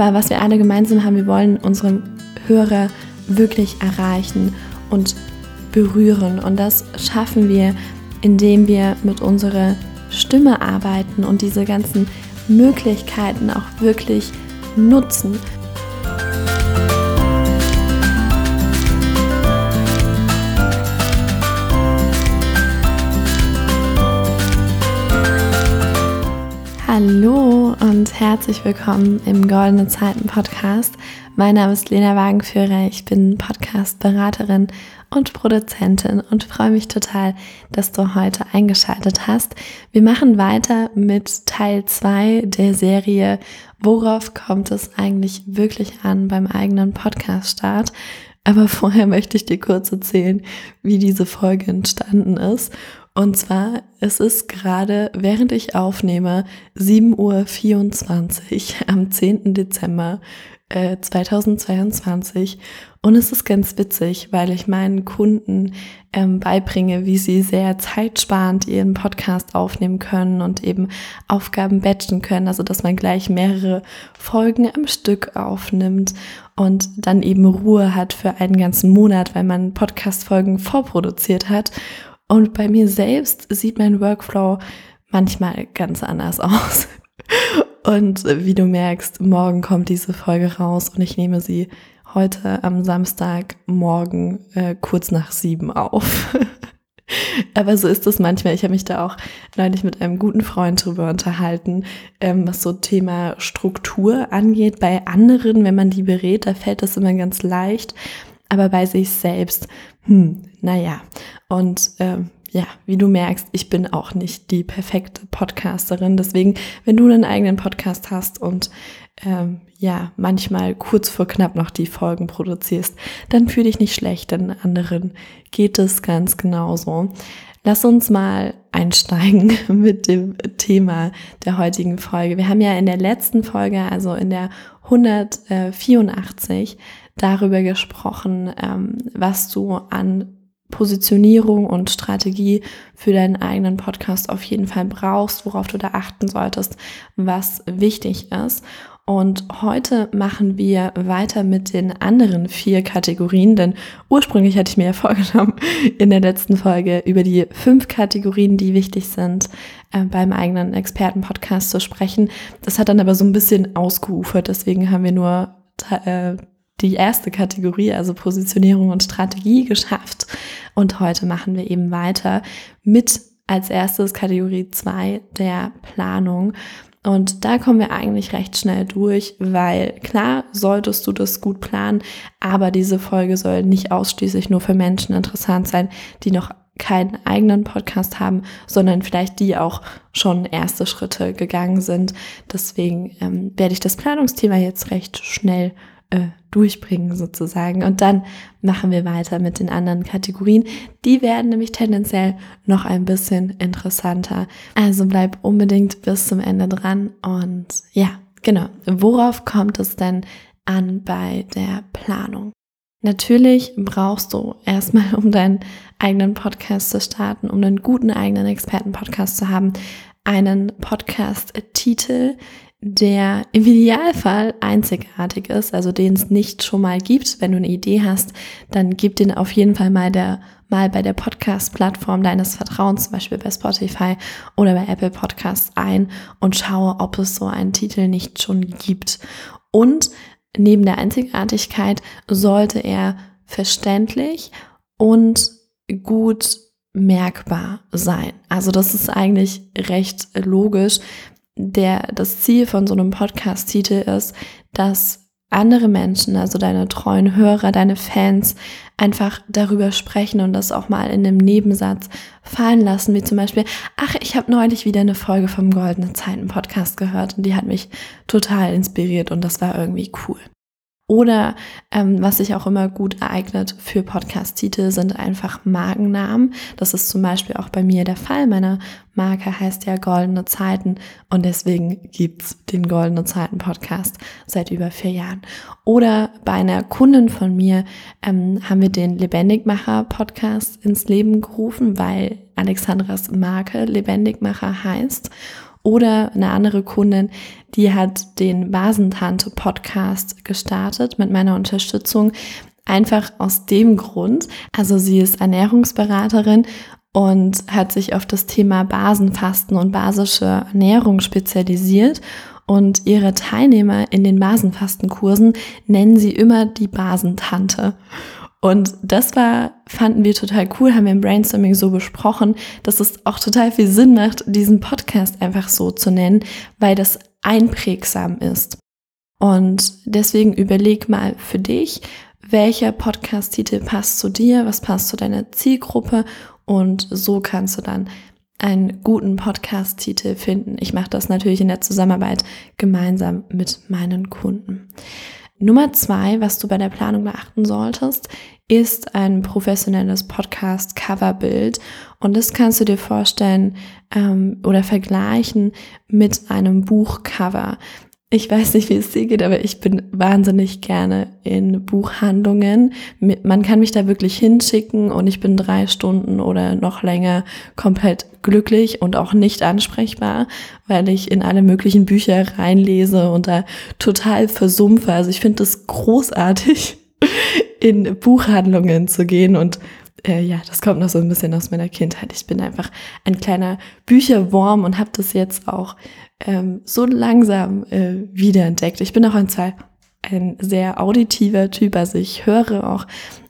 Aber was wir alle gemeinsam haben, wir wollen unsere Hörer wirklich erreichen und berühren. Und das schaffen wir, indem wir mit unserer Stimme arbeiten und diese ganzen Möglichkeiten auch wirklich nutzen. Hallo und herzlich willkommen im Goldene Zeiten Podcast. Mein Name ist Lena Wagenführer, ich bin Podcast-Beraterin und Produzentin und freue mich total, dass du heute eingeschaltet hast. Wir machen weiter mit Teil 2 der Serie Worauf kommt es eigentlich wirklich an beim eigenen Podcast-Start? Aber vorher möchte ich dir kurz erzählen, wie diese Folge entstanden ist. Und zwar, es ist gerade, während ich aufnehme, 7.24 Uhr am 10. Dezember äh, 2022. Und es ist ganz witzig, weil ich meinen Kunden ähm, beibringe, wie sie sehr zeitsparend ihren Podcast aufnehmen können und eben Aufgaben batchen können. Also, dass man gleich mehrere Folgen am Stück aufnimmt und dann eben Ruhe hat für einen ganzen Monat, weil man Podcast-Folgen vorproduziert hat. Und bei mir selbst sieht mein Workflow manchmal ganz anders aus. Und wie du merkst, morgen kommt diese Folge raus und ich nehme sie heute am Samstagmorgen äh, kurz nach sieben auf. Aber so ist es manchmal. Ich habe mich da auch neulich mit einem guten Freund drüber unterhalten, ähm, was so Thema Struktur angeht. Bei anderen, wenn man die berät, da fällt das immer ganz leicht. Aber bei sich selbst, hm, naja. Und ähm, ja, wie du merkst, ich bin auch nicht die perfekte Podcasterin. Deswegen, wenn du einen eigenen Podcast hast und ähm, ja, manchmal kurz vor knapp noch die Folgen produzierst, dann fühl dich nicht schlecht, denn anderen geht es ganz genauso. Lass uns mal einsteigen mit dem Thema der heutigen Folge. Wir haben ja in der letzten Folge, also in der 184, darüber gesprochen, ähm, was du an Positionierung und Strategie für deinen eigenen Podcast auf jeden Fall brauchst, worauf du da achten solltest, was wichtig ist. Und heute machen wir weiter mit den anderen vier Kategorien, denn ursprünglich hatte ich mir ja vorgenommen, in der letzten Folge über die fünf Kategorien, die wichtig sind, äh, beim eigenen Expertenpodcast zu sprechen. Das hat dann aber so ein bisschen ausgeufert, deswegen haben wir nur äh, die erste Kategorie, also Positionierung und Strategie geschafft. Und heute machen wir eben weiter mit als erstes Kategorie 2 der Planung. Und da kommen wir eigentlich recht schnell durch, weil klar solltest du das gut planen, aber diese Folge soll nicht ausschließlich nur für Menschen interessant sein, die noch keinen eigenen Podcast haben, sondern vielleicht die auch schon erste Schritte gegangen sind. Deswegen ähm, werde ich das Planungsthema jetzt recht schnell äh, durchbringen sozusagen. Und dann machen wir weiter mit den anderen Kategorien. Die werden nämlich tendenziell noch ein bisschen interessanter. Also bleib unbedingt bis zum Ende dran. Und ja, genau. Worauf kommt es denn an bei der Planung? Natürlich brauchst du erstmal, um deinen eigenen Podcast zu starten, um einen guten eigenen Expertenpodcast zu haben, einen Podcast-Titel, der im Idealfall einzigartig ist, also den es nicht schon mal gibt. Wenn du eine Idee hast, dann gib den auf jeden Fall mal der mal bei der Podcast-Plattform deines Vertrauens, zum Beispiel bei Spotify oder bei Apple Podcasts ein und schaue, ob es so einen Titel nicht schon gibt. Und neben der Einzigartigkeit sollte er verständlich und gut merkbar sein. Also das ist eigentlich recht logisch, der, das Ziel von so einem Podcast-Titel ist, dass andere Menschen, also deine treuen Hörer, deine Fans, einfach darüber sprechen und das auch mal in einem Nebensatz fallen lassen, wie zum Beispiel, ach, ich habe neulich wieder eine Folge vom Goldene Zeiten Podcast gehört und die hat mich total inspiriert und das war irgendwie cool. Oder ähm, was sich auch immer gut ereignet für Podcast-Titel sind einfach Markennamen. Das ist zum Beispiel auch bei mir der Fall. Meine Marke heißt ja Goldene Zeiten und deswegen gibt's den Goldene Zeiten Podcast seit über vier Jahren. Oder bei einer Kundin von mir ähm, haben wir den Lebendigmacher Podcast ins Leben gerufen, weil Alexandras Marke Lebendigmacher heißt. Oder eine andere Kundin, die hat den Basentante Podcast gestartet mit meiner Unterstützung. Einfach aus dem Grund, also sie ist Ernährungsberaterin und hat sich auf das Thema Basenfasten und basische Ernährung spezialisiert. Und ihre Teilnehmer in den Basenfastenkursen nennen sie immer die Basentante. Und das war, fanden wir total cool, haben wir im Brainstorming so besprochen, dass es auch total viel Sinn macht, diesen Podcast einfach so zu nennen, weil das einprägsam ist. Und deswegen überleg mal für dich, welcher Podcast-Titel passt zu dir, was passt zu deiner Zielgruppe und so kannst du dann einen guten Podcast-Titel finden. Ich mache das natürlich in der Zusammenarbeit gemeinsam mit meinen Kunden. Nummer zwei, was du bei der Planung beachten solltest, ist ein professionelles Podcast-Coverbild. Und das kannst du dir vorstellen ähm, oder vergleichen mit einem Buchcover. Ich weiß nicht, wie es dir geht, aber ich bin wahnsinnig gerne in Buchhandlungen. Man kann mich da wirklich hinschicken und ich bin drei Stunden oder noch länger komplett glücklich und auch nicht ansprechbar, weil ich in alle möglichen Bücher reinlese und da total versumpfe. Also ich finde es großartig, in Buchhandlungen zu gehen und äh, ja, das kommt noch so ein bisschen aus meiner Kindheit. Ich bin einfach ein kleiner Bücherwurm und habe das jetzt auch ähm, so langsam äh, wiederentdeckt. Ich bin auch ein, ein sehr auditiver Typ, also ich höre auch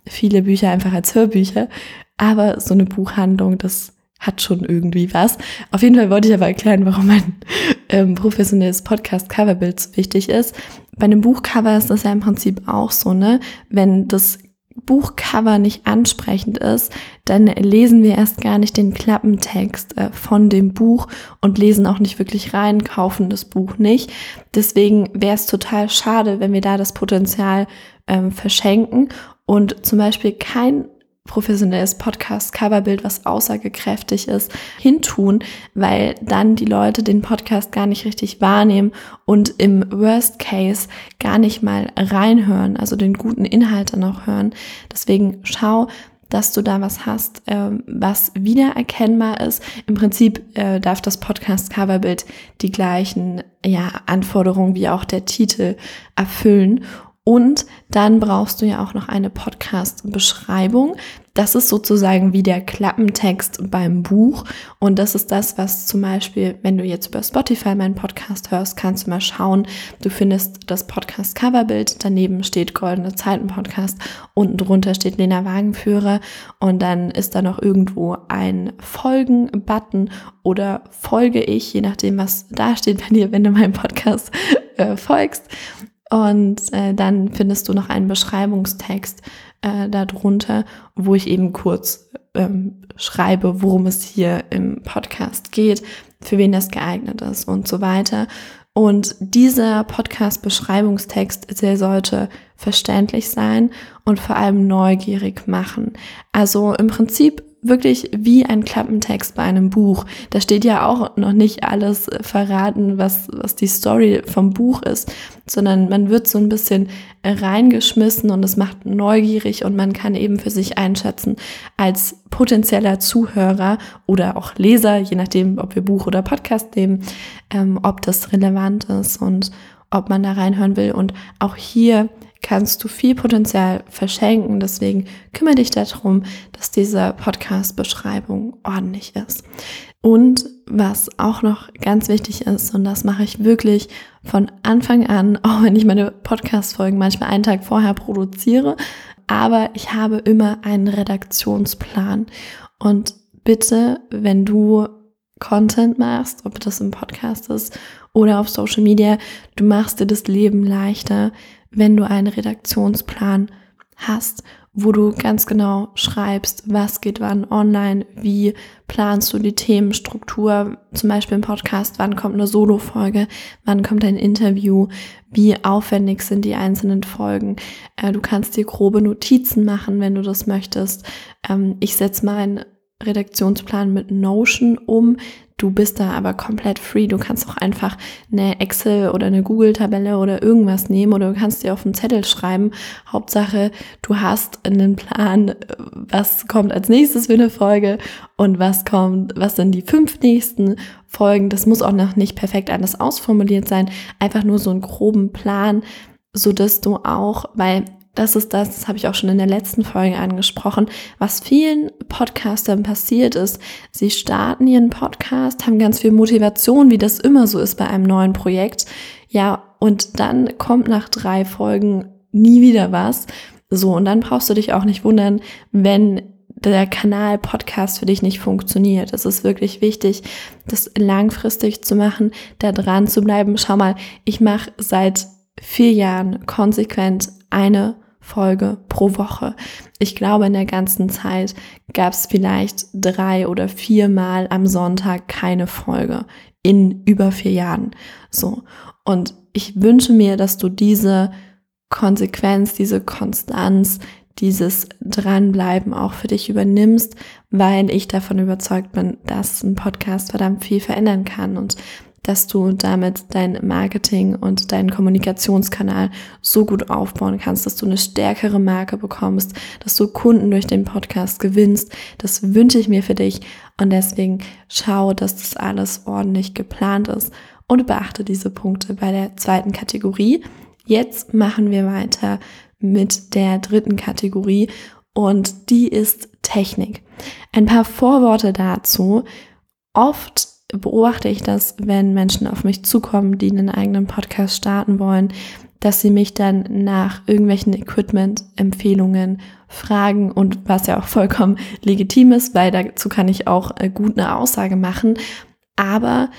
viele Bücher einfach als Hörbücher, aber so eine Buchhandlung, das hat schon irgendwie was. Auf jeden Fall wollte ich aber erklären, warum mein ähm, professionelles Podcast-Coverbild so wichtig ist. Bei einem Buchcover ist das ja im Prinzip auch so, ne? Wenn das Buchcover nicht ansprechend ist, dann lesen wir erst gar nicht den Klappentext äh, von dem Buch und lesen auch nicht wirklich rein, kaufen das Buch nicht. Deswegen wäre es total schade, wenn wir da das Potenzial ähm, verschenken und zum Beispiel kein professionelles Podcast-Coverbild, was aussagekräftig ist, hintun, weil dann die Leute den Podcast gar nicht richtig wahrnehmen und im Worst Case gar nicht mal reinhören, also den guten Inhalt dann auch hören. Deswegen schau, dass du da was hast, äh, was wiedererkennbar ist. Im Prinzip äh, darf das Podcast-Coverbild die gleichen ja, Anforderungen wie auch der Titel erfüllen. Und dann brauchst du ja auch noch eine Podcast-Beschreibung. Das ist sozusagen wie der Klappentext beim Buch. Und das ist das, was zum Beispiel, wenn du jetzt über Spotify meinen Podcast hörst, kannst du mal schauen. Du findest das Podcast-Coverbild. Daneben steht Goldene Zeiten Podcast. Unten drunter steht Lena Wagenführer. Und dann ist da noch irgendwo ein Folgen-Button oder folge ich, je nachdem, was da steht bei dir, wenn du meinem Podcast äh, folgst. Und äh, dann findest du noch einen Beschreibungstext äh, darunter, wo ich eben kurz ähm, schreibe, worum es hier im Podcast geht, für wen das geeignet ist und so weiter. Und dieser Podcast-Beschreibungstext, der sollte verständlich sein und vor allem neugierig machen. Also im Prinzip wirklich wie ein Klappentext bei einem Buch. Da steht ja auch noch nicht alles verraten, was, was die Story vom Buch ist, sondern man wird so ein bisschen reingeschmissen und es macht neugierig und man kann eben für sich einschätzen als potenzieller Zuhörer oder auch Leser, je nachdem, ob wir Buch oder Podcast nehmen, ähm, ob das relevant ist und ob man da reinhören will. Und auch hier kannst du viel Potenzial verschenken. Deswegen kümmere dich darum, dass diese Podcast-Beschreibung ordentlich ist. Und was auch noch ganz wichtig ist, und das mache ich wirklich von Anfang an, auch wenn ich meine Podcast-Folgen manchmal einen Tag vorher produziere, aber ich habe immer einen Redaktionsplan. Und bitte, wenn du Content machst, ob das im Podcast ist oder auf Social Media, du machst dir das Leben leichter, wenn du einen Redaktionsplan hast, wo du ganz genau schreibst, was geht wann online, wie planst du die Themenstruktur, zum Beispiel im Podcast, wann kommt eine Solo-Folge, wann kommt ein Interview, wie aufwendig sind die einzelnen Folgen. Äh, du kannst dir grobe Notizen machen, wenn du das möchtest. Ähm, ich setze mein Redaktionsplan mit Notion um. Du bist da aber komplett free. Du kannst auch einfach eine Excel oder eine Google-Tabelle oder irgendwas nehmen oder du kannst dir auf einen Zettel schreiben. Hauptsache, du hast einen Plan, was kommt als nächstes für eine Folge und was kommt, was sind die fünf nächsten Folgen. Das muss auch noch nicht perfekt alles ausformuliert sein. Einfach nur so einen groben Plan, so dass du auch, weil das ist das, das habe ich auch schon in der letzten Folge angesprochen, was vielen Podcastern passiert ist. Sie starten ihren Podcast, haben ganz viel Motivation, wie das immer so ist bei einem neuen Projekt. Ja, und dann kommt nach drei Folgen nie wieder was. So, und dann brauchst du dich auch nicht wundern, wenn der Kanal Podcast für dich nicht funktioniert. Es ist wirklich wichtig, das langfristig zu machen, da dran zu bleiben. Schau mal, ich mache seit vier Jahren konsequent eine Folge pro Woche. Ich glaube, in der ganzen Zeit gab es vielleicht drei oder viermal am Sonntag keine Folge in über vier Jahren. So. Und ich wünsche mir, dass du diese Konsequenz, diese Konstanz, dieses Dranbleiben auch für dich übernimmst, weil ich davon überzeugt bin, dass ein Podcast verdammt viel verändern kann und dass du damit dein Marketing und deinen Kommunikationskanal so gut aufbauen kannst, dass du eine stärkere Marke bekommst, dass du Kunden durch den Podcast gewinnst. Das wünsche ich mir für dich und deswegen schau, dass das alles ordentlich geplant ist und beachte diese Punkte bei der zweiten Kategorie. Jetzt machen wir weiter mit der dritten Kategorie und die ist Technik. Ein paar Vorworte dazu. Oft beobachte ich das, wenn Menschen auf mich zukommen, die einen eigenen Podcast starten wollen, dass sie mich dann nach irgendwelchen Equipment-Empfehlungen fragen und was ja auch vollkommen legitim ist, weil dazu kann ich auch äh, gut eine Aussage machen. Aber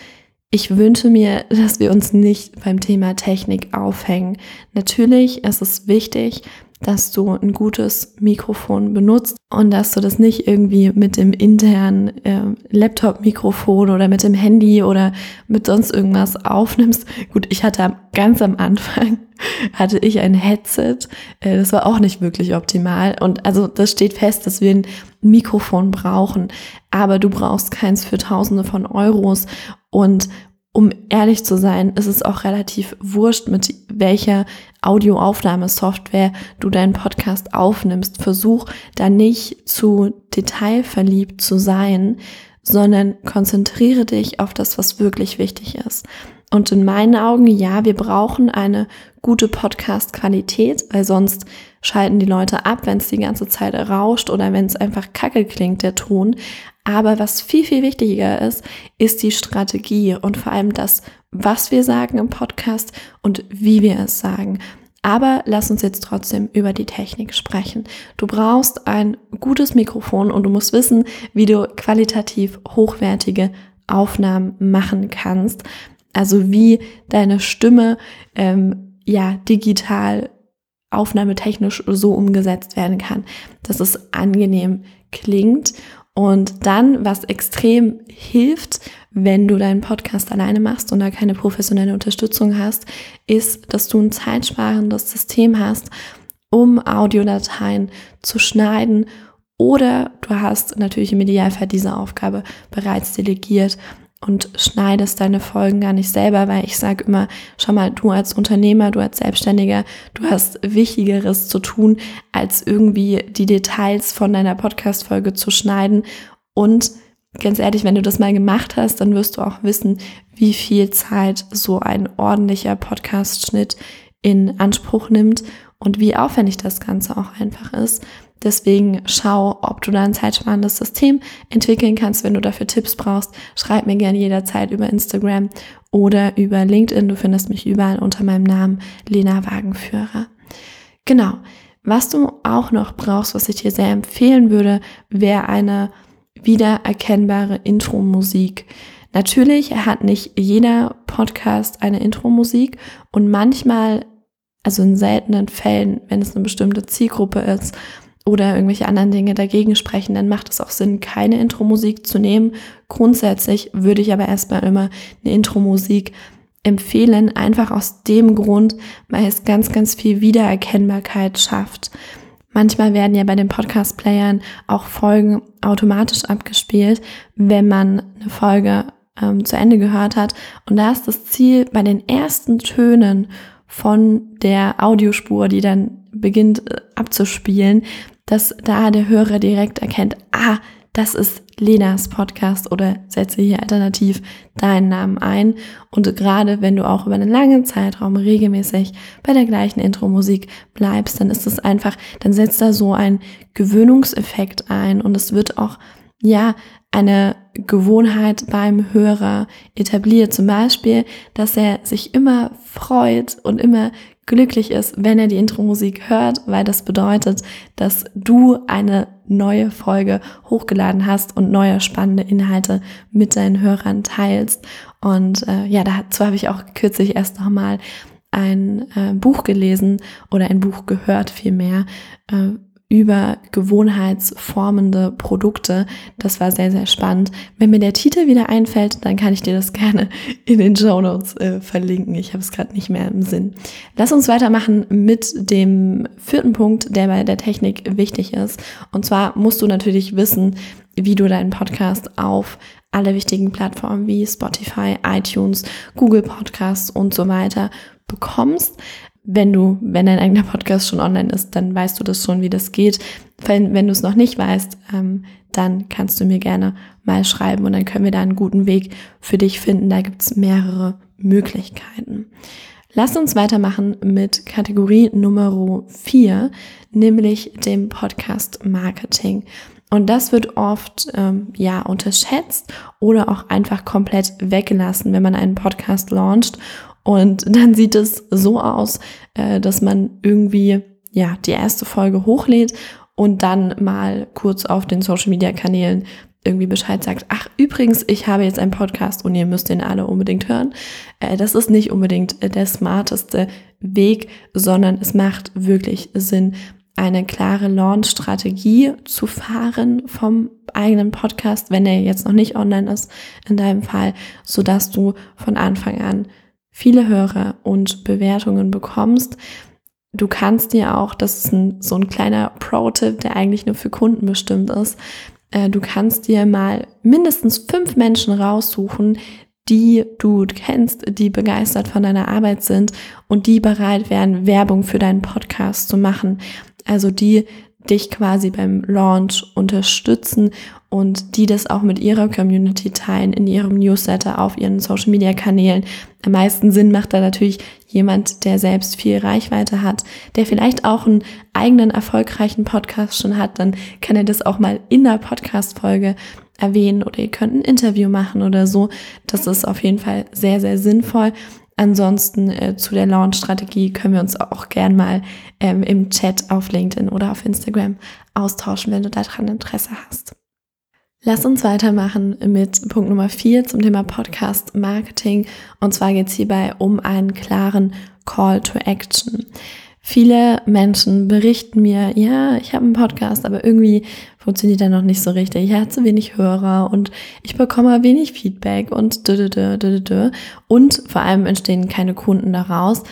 ich wünsche mir, dass wir uns nicht beim Thema Technik aufhängen. Natürlich ist es wichtig, dass du ein gutes Mikrofon benutzt und dass du das nicht irgendwie mit dem internen äh, Laptop-Mikrofon oder mit dem Handy oder mit sonst irgendwas aufnimmst. Gut, ich hatte ganz am Anfang hatte ich ein Headset, äh, das war auch nicht wirklich optimal. Und also das steht fest, dass wir ein Mikrofon brauchen, aber du brauchst keins für Tausende von Euros. Und um ehrlich zu sein, ist es auch relativ wurscht, mit welcher Audioaufnahmesoftware du deinen Podcast aufnimmst. Versuch da nicht zu detailverliebt zu sein, sondern konzentriere dich auf das, was wirklich wichtig ist. Und in meinen Augen, ja, wir brauchen eine gute Podcast-Qualität, weil sonst schalten die Leute ab, wenn es die ganze Zeit rauscht oder wenn es einfach kacke klingt, der Ton. Aber was viel, viel wichtiger ist, ist die Strategie und vor allem das, was wir sagen im Podcast und wie wir es sagen. Aber lass uns jetzt trotzdem über die Technik sprechen. Du brauchst ein gutes Mikrofon und du musst wissen, wie du qualitativ hochwertige Aufnahmen machen kannst. Also wie deine Stimme ähm, ja digital aufnahmetechnisch so umgesetzt werden kann, dass es angenehm klingt und dann, was extrem hilft, wenn du deinen Podcast alleine machst und da keine professionelle Unterstützung hast, ist, dass du ein zeitsparendes System hast, um Audiodateien zu schneiden oder du hast natürlich im Idealfall diese Aufgabe bereits delegiert und schneidest deine Folgen gar nicht selber, weil ich sage immer, schau mal, du als Unternehmer, du als Selbstständiger, du hast Wichtigeres zu tun, als irgendwie die Details von deiner Podcast-Folge zu schneiden. Und ganz ehrlich, wenn du das mal gemacht hast, dann wirst du auch wissen, wie viel Zeit so ein ordentlicher Podcast-Schnitt in Anspruch nimmt und wie aufwendig das Ganze auch einfach ist. Deswegen schau, ob du da ein zeitsparendes System entwickeln kannst. Wenn du dafür Tipps brauchst, schreib mir gerne jederzeit über Instagram oder über LinkedIn. Du findest mich überall unter meinem Namen Lena Wagenführer. Genau. Was du auch noch brauchst, was ich dir sehr empfehlen würde, wäre eine wiedererkennbare Intro-Musik. Natürlich hat nicht jeder Podcast eine Intro-Musik und manchmal, also in seltenen Fällen, wenn es eine bestimmte Zielgruppe ist, oder irgendwelche anderen Dinge dagegen sprechen, dann macht es auch Sinn, keine Intro-Musik zu nehmen. Grundsätzlich würde ich aber erstmal immer eine Intro-Musik empfehlen, einfach aus dem Grund, weil es ganz, ganz viel Wiedererkennbarkeit schafft. Manchmal werden ja bei den Podcast-Playern auch Folgen automatisch abgespielt, wenn man eine Folge ähm, zu Ende gehört hat. Und da ist das Ziel, bei den ersten Tönen von der Audiospur, die dann beginnt äh, abzuspielen, dass da der Hörer direkt erkennt, ah, das ist Lenas Podcast oder setze hier alternativ deinen Namen ein. Und gerade wenn du auch über einen langen Zeitraum regelmäßig bei der gleichen Intro-Musik bleibst, dann ist es einfach, dann setzt da so ein Gewöhnungseffekt ein und es wird auch, ja, eine Gewohnheit beim Hörer etabliert. Zum Beispiel, dass er sich immer freut und immer glücklich ist, wenn er die Intro-Musik hört, weil das bedeutet, dass du eine neue Folge hochgeladen hast und neue spannende Inhalte mit deinen Hörern teilst. Und äh, ja, dazu habe ich auch kürzlich erst nochmal ein äh, Buch gelesen oder ein Buch gehört vielmehr, äh, über gewohnheitsformende Produkte. Das war sehr, sehr spannend. Wenn mir der Titel wieder einfällt, dann kann ich dir das gerne in den Show Notes äh, verlinken. Ich habe es gerade nicht mehr im Sinn. Lass uns weitermachen mit dem vierten Punkt, der bei der Technik wichtig ist. Und zwar musst du natürlich wissen, wie du deinen Podcast auf alle wichtigen Plattformen wie Spotify, iTunes, Google Podcasts und so weiter bekommst wenn du, wenn dein eigener Podcast schon online ist, dann weißt du das schon, wie das geht. Wenn, wenn du es noch nicht weißt, ähm, dann kannst du mir gerne mal schreiben und dann können wir da einen guten Weg für dich finden. Da gibt's mehrere Möglichkeiten. Lass uns weitermachen mit Kategorie Nummer 4, nämlich dem Podcast Marketing. Und das wird oft ähm, ja unterschätzt oder auch einfach komplett weggelassen, wenn man einen Podcast launcht und dann sieht es so aus, äh, dass man irgendwie ja die erste Folge hochlädt und dann mal kurz auf den Social Media Kanälen irgendwie Bescheid sagt, ach übrigens, ich habe jetzt einen Podcast und ihr müsst den alle unbedingt hören. Äh, das ist nicht unbedingt äh, der smarteste Weg, sondern es macht wirklich Sinn, eine klare Launch-Strategie zu fahren vom eigenen Podcast, wenn er jetzt noch nicht online ist, in deinem Fall, so dass du von Anfang an viele Hörer und Bewertungen bekommst. Du kannst dir auch, das ist ein, so ein kleiner Pro-Tipp, der eigentlich nur für Kunden bestimmt ist, äh, du kannst dir mal mindestens fünf Menschen raussuchen, die du kennst, die begeistert von deiner Arbeit sind und die bereit wären, Werbung für deinen Podcast zu machen. Also die dich quasi beim Launch unterstützen und die das auch mit ihrer Community teilen, in ihrem Newsletter, auf ihren Social Media Kanälen. Am meisten Sinn macht da natürlich jemand, der selbst viel Reichweite hat, der vielleicht auch einen eigenen erfolgreichen Podcast schon hat, dann kann er das auch mal in der Podcast-Folge erwähnen oder ihr könnt ein Interview machen oder so. Das ist auf jeden Fall sehr, sehr sinnvoll. Ansonsten äh, zu der Launch-Strategie können wir uns auch gern mal ähm, im Chat auf LinkedIn oder auf Instagram austauschen, wenn du daran Interesse hast. Lass uns weitermachen mit Punkt Nummer vier zum Thema Podcast Marketing. Und zwar geht es hierbei um einen klaren Call to Action. Viele Menschen berichten mir, ja, ich habe einen Podcast, aber irgendwie funktioniert er noch nicht so richtig. Ich habe zu wenig Hörer und ich bekomme wenig Feedback und dü, dü, dü, dü, und vor allem entstehen keine Kunden daraus.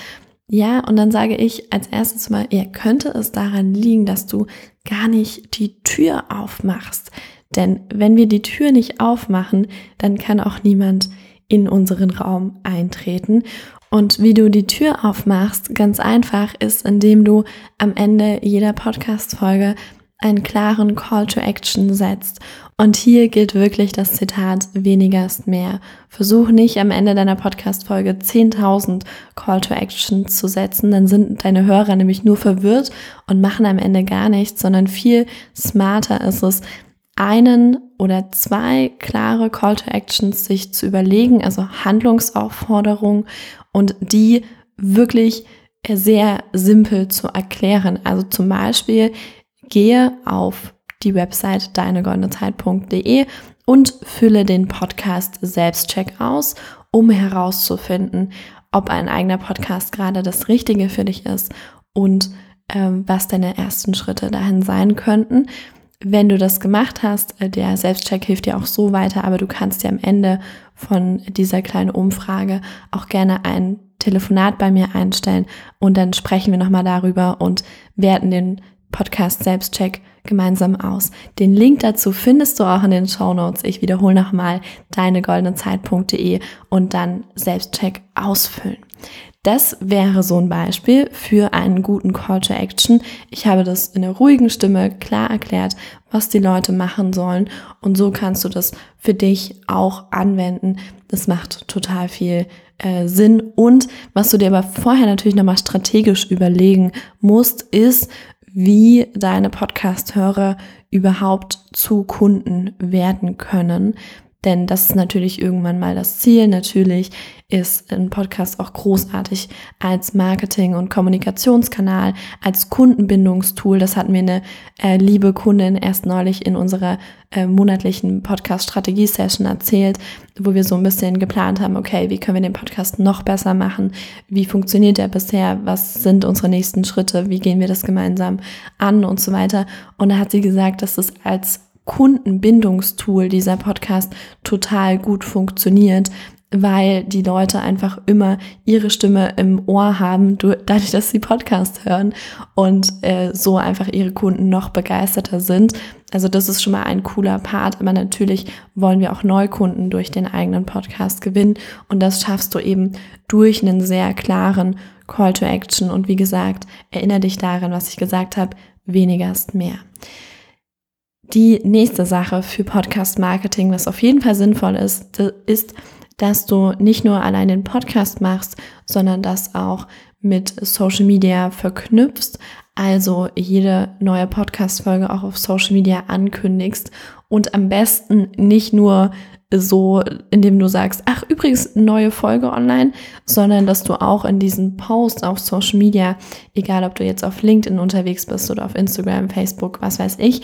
Ja, und dann sage ich als erstes mal, ja, könnte es daran liegen, dass du gar nicht die Tür aufmachst denn wenn wir die Tür nicht aufmachen, dann kann auch niemand in unseren Raum eintreten. Und wie du die Tür aufmachst, ganz einfach ist, indem du am Ende jeder Podcast-Folge einen klaren Call to Action setzt. Und hier gilt wirklich das Zitat, weniger ist mehr. Versuch nicht am Ende deiner Podcast-Folge 10.000 Call to Action zu setzen, dann sind deine Hörer nämlich nur verwirrt und machen am Ende gar nichts, sondern viel smarter ist es, einen oder zwei klare Call to Actions sich zu überlegen, also Handlungsaufforderungen und die wirklich sehr simpel zu erklären. Also zum Beispiel gehe auf die Website deinegoldenezeit.de und fülle den Podcast Selbstcheck aus, um herauszufinden, ob ein eigener Podcast gerade das Richtige für dich ist und ähm, was deine ersten Schritte dahin sein könnten wenn du das gemacht hast, äh, der Selbstcheck hilft dir auch so weiter, aber du kannst dir am Ende von dieser kleinen Umfrage auch gerne ein Telefonat bei mir einstellen und dann sprechen wir nochmal darüber und werten den Podcast Selbstcheck gemeinsam aus. Den Link dazu findest du auch in den Show Notes. Ich wiederhole nochmal deinegoldene und dann Selbstcheck ausfüllen. Das wäre so ein Beispiel für einen guten Call to Action. Ich habe das in einer ruhigen Stimme klar erklärt, was die Leute machen sollen und so kannst du das für dich auch anwenden. Das macht total viel äh, Sinn und was du dir aber vorher natürlich nochmal strategisch überlegen musst, ist, wie deine Podcast-Hörer überhaupt zu Kunden werden können. Denn das ist natürlich irgendwann mal das Ziel. Natürlich ist ein Podcast auch großartig als Marketing- und Kommunikationskanal, als Kundenbindungstool. Das hat mir eine äh, liebe Kundin erst neulich in unserer äh, monatlichen Podcast-Strategie-Session erzählt, wo wir so ein bisschen geplant haben, okay, wie können wir den Podcast noch besser machen? Wie funktioniert er bisher? Was sind unsere nächsten Schritte? Wie gehen wir das gemeinsam an und so weiter? Und da hat sie gesagt, dass es als Kundenbindungstool dieser Podcast total gut funktioniert, weil die Leute einfach immer ihre Stimme im Ohr haben, dadurch, dass sie Podcast hören und äh, so einfach ihre Kunden noch begeisterter sind. Also das ist schon mal ein cooler Part, aber natürlich wollen wir auch Neukunden durch den eigenen Podcast gewinnen und das schaffst du eben durch einen sehr klaren Call to Action und wie gesagt, erinnere dich daran, was ich gesagt habe, weniger ist mehr. Die nächste Sache für Podcast Marketing, was auf jeden Fall sinnvoll ist, ist, dass du nicht nur allein den Podcast machst, sondern das auch mit Social Media verknüpfst, also jede neue Podcast-Folge auch auf Social Media ankündigst und am besten nicht nur so, indem du sagst, ach übrigens, neue Folge online, sondern dass du auch in diesen Post auf Social Media, egal ob du jetzt auf LinkedIn unterwegs bist oder auf Instagram, Facebook, was weiß ich,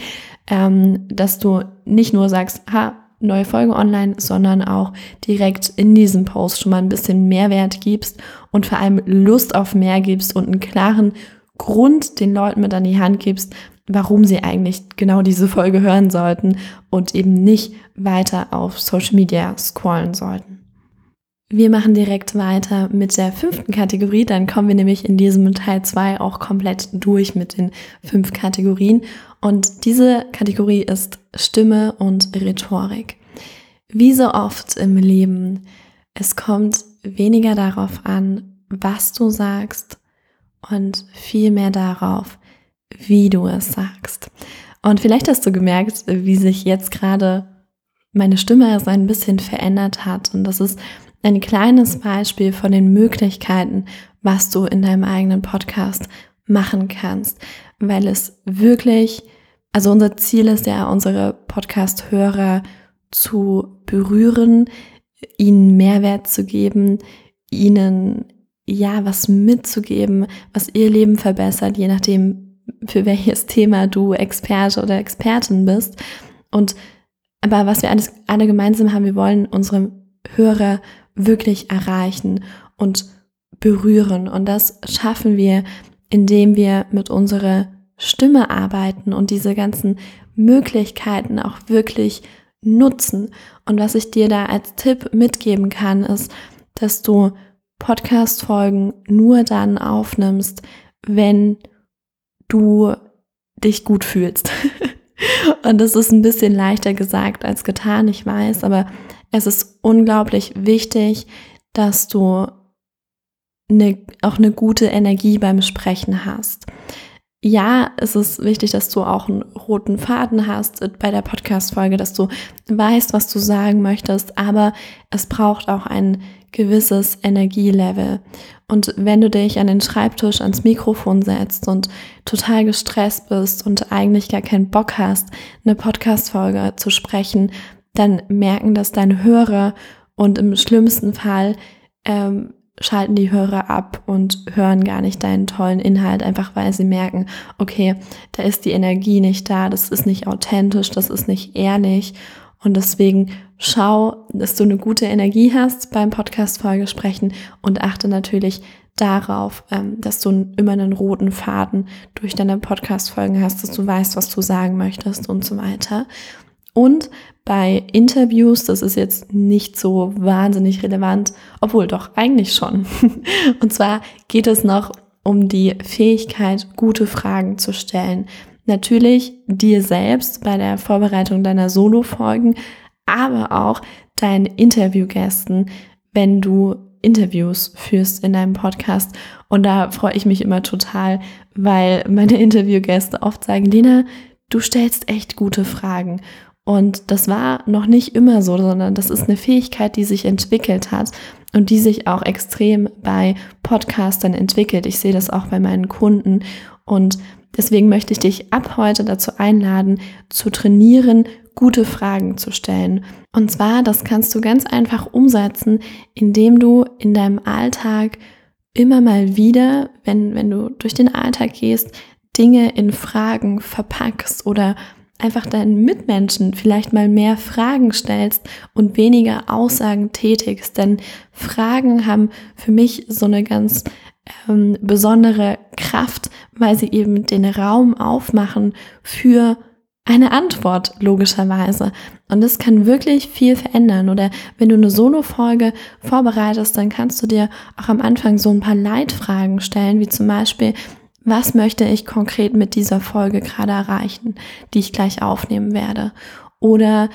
ähm, dass du nicht nur sagst, ha, neue Folge online, sondern auch direkt in diesem Post schon mal ein bisschen Mehrwert gibst und vor allem Lust auf mehr gibst und einen klaren Grund den Leuten mit an die Hand gibst, warum sie eigentlich genau diese Folge hören sollten und eben nicht weiter auf Social Media scrollen sollten. Wir machen direkt weiter mit der fünften Kategorie, dann kommen wir nämlich in diesem Teil 2 auch komplett durch mit den fünf Kategorien. Und diese Kategorie ist Stimme und Rhetorik. Wie so oft im Leben, es kommt weniger darauf an, was du sagst und viel mehr darauf, wie du es sagst. Und vielleicht hast du gemerkt, wie sich jetzt gerade meine Stimme so ein bisschen verändert hat. Und das ist ein kleines Beispiel von den Möglichkeiten, was du in deinem eigenen Podcast machen kannst, weil es wirklich, also unser Ziel ist ja, unsere Podcast-Hörer zu berühren, ihnen Mehrwert zu geben, ihnen ja was mitzugeben, was ihr Leben verbessert, je nachdem, für welches Thema du Experte oder Expertin bist. Und aber was wir alles, alle gemeinsam haben, wir wollen unsere Hörer wirklich erreichen und berühren. Und das schaffen wir, indem wir mit unserer Stimme arbeiten und diese ganzen Möglichkeiten auch wirklich nutzen. Und was ich dir da als Tipp mitgeben kann, ist, dass du Podcast-Folgen nur dann aufnimmst, wenn du dich gut fühlst. Und das ist ein bisschen leichter gesagt als getan, ich weiß, aber es ist unglaublich wichtig, dass du eine, auch eine gute Energie beim Sprechen hast. Ja, es ist wichtig, dass du auch einen roten Faden hast bei der Podcast-Folge, dass du weißt, was du sagen möchtest, aber es braucht auch ein gewisses Energielevel. Und wenn du dich an den Schreibtisch, ans Mikrofon setzt und total gestresst bist und eigentlich gar keinen Bock hast, eine Podcast-Folge zu sprechen, dann merken das deine Hörer und im schlimmsten Fall ähm, schalten die Hörer ab und hören gar nicht deinen tollen Inhalt, einfach weil sie merken, okay, da ist die Energie nicht da, das ist nicht authentisch, das ist nicht ehrlich. Und deswegen schau, dass du eine gute Energie hast beim Podcast-Folge sprechen und achte natürlich darauf, ähm, dass du immer einen roten Faden durch deine Podcast-Folgen hast, dass du weißt, was du sagen möchtest und so weiter. Und bei Interviews, das ist jetzt nicht so wahnsinnig relevant, obwohl doch eigentlich schon. Und zwar geht es noch um die Fähigkeit, gute Fragen zu stellen. Natürlich dir selbst bei der Vorbereitung deiner Solo-Folgen, aber auch deinen Interviewgästen, wenn du Interviews führst in deinem Podcast. Und da freue ich mich immer total, weil meine Interviewgäste oft sagen, Lena, du stellst echt gute Fragen. Und das war noch nicht immer so, sondern das ist eine Fähigkeit, die sich entwickelt hat und die sich auch extrem bei Podcastern entwickelt. Ich sehe das auch bei meinen Kunden und deswegen möchte ich dich ab heute dazu einladen, zu trainieren, gute Fragen zu stellen. Und zwar, das kannst du ganz einfach umsetzen, indem du in deinem Alltag immer mal wieder, wenn, wenn du durch den Alltag gehst, Dinge in Fragen verpackst oder einfach deinen Mitmenschen vielleicht mal mehr Fragen stellst und weniger Aussagen tätigst. Denn Fragen haben für mich so eine ganz ähm, besondere Kraft, weil sie eben den Raum aufmachen für eine Antwort, logischerweise. Und das kann wirklich viel verändern. Oder wenn du eine Solo-Folge vorbereitest, dann kannst du dir auch am Anfang so ein paar Leitfragen stellen, wie zum Beispiel, was möchte ich konkret mit dieser Folge gerade erreichen, die ich gleich aufnehmen werde? Oder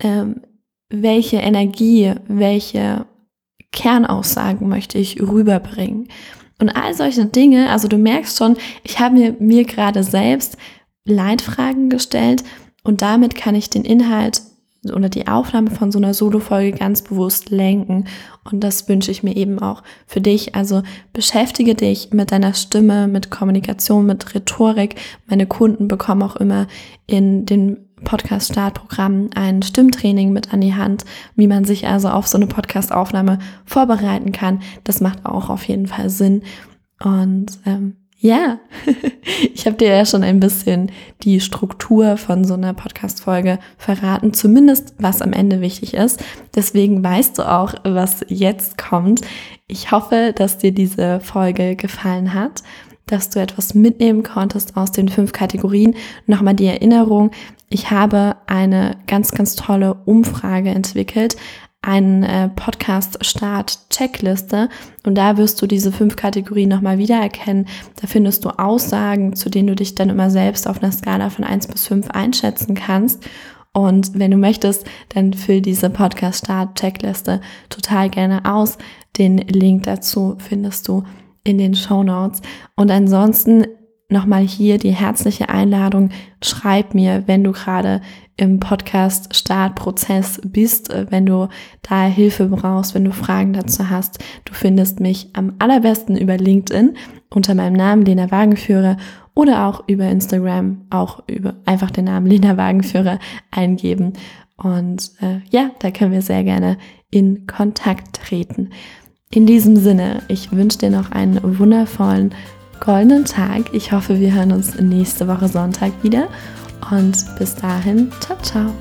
ähm, welche Energie, welche Kernaussagen möchte ich rüberbringen? Und all solche Dinge, also du merkst schon, ich habe mir, mir gerade selbst Leitfragen gestellt und damit kann ich den Inhalt oder die Aufnahme von so einer Solo-Folge ganz bewusst lenken. Und das wünsche ich mir eben auch für dich. Also beschäftige dich mit deiner Stimme, mit Kommunikation, mit Rhetorik. Meine Kunden bekommen auch immer in den Podcast-Startprogramm ein Stimmtraining mit an die Hand, wie man sich also auf so eine Podcast-Aufnahme vorbereiten kann. Das macht auch auf jeden Fall Sinn. Und ähm, ja, ich habe dir ja schon ein bisschen die Struktur von so einer Podcast-Folge verraten, zumindest was am Ende wichtig ist. Deswegen weißt du auch, was jetzt kommt. Ich hoffe, dass dir diese Folge gefallen hat, dass du etwas mitnehmen konntest aus den fünf Kategorien. Nochmal die Erinnerung, ich habe eine ganz, ganz tolle Umfrage entwickelt, einen äh, Podcast-Start-Checkliste und da wirst du diese fünf Kategorien nochmal wiedererkennen. Da findest du Aussagen, zu denen du dich dann immer selbst auf einer Skala von eins bis fünf einschätzen kannst. Und wenn du möchtest, dann füll diese Podcast-Start-Checkliste total gerne aus. Den Link dazu findest du in den Show Notes. Und ansonsten nochmal hier die herzliche Einladung. Schreib mir, wenn du gerade im Podcast Startprozess bist, äh, wenn du da Hilfe brauchst, wenn du Fragen dazu hast. Du findest mich am allerbesten über LinkedIn unter meinem Namen Lena Wagenführer oder auch über Instagram, auch über einfach den Namen Lena Wagenführer eingeben. Und äh, ja, da können wir sehr gerne in Kontakt treten. In diesem Sinne, ich wünsche dir noch einen wundervollen goldenen Tag. Ich hoffe, wir hören uns nächste Woche Sonntag wieder. Und bis dahin, ciao, ciao.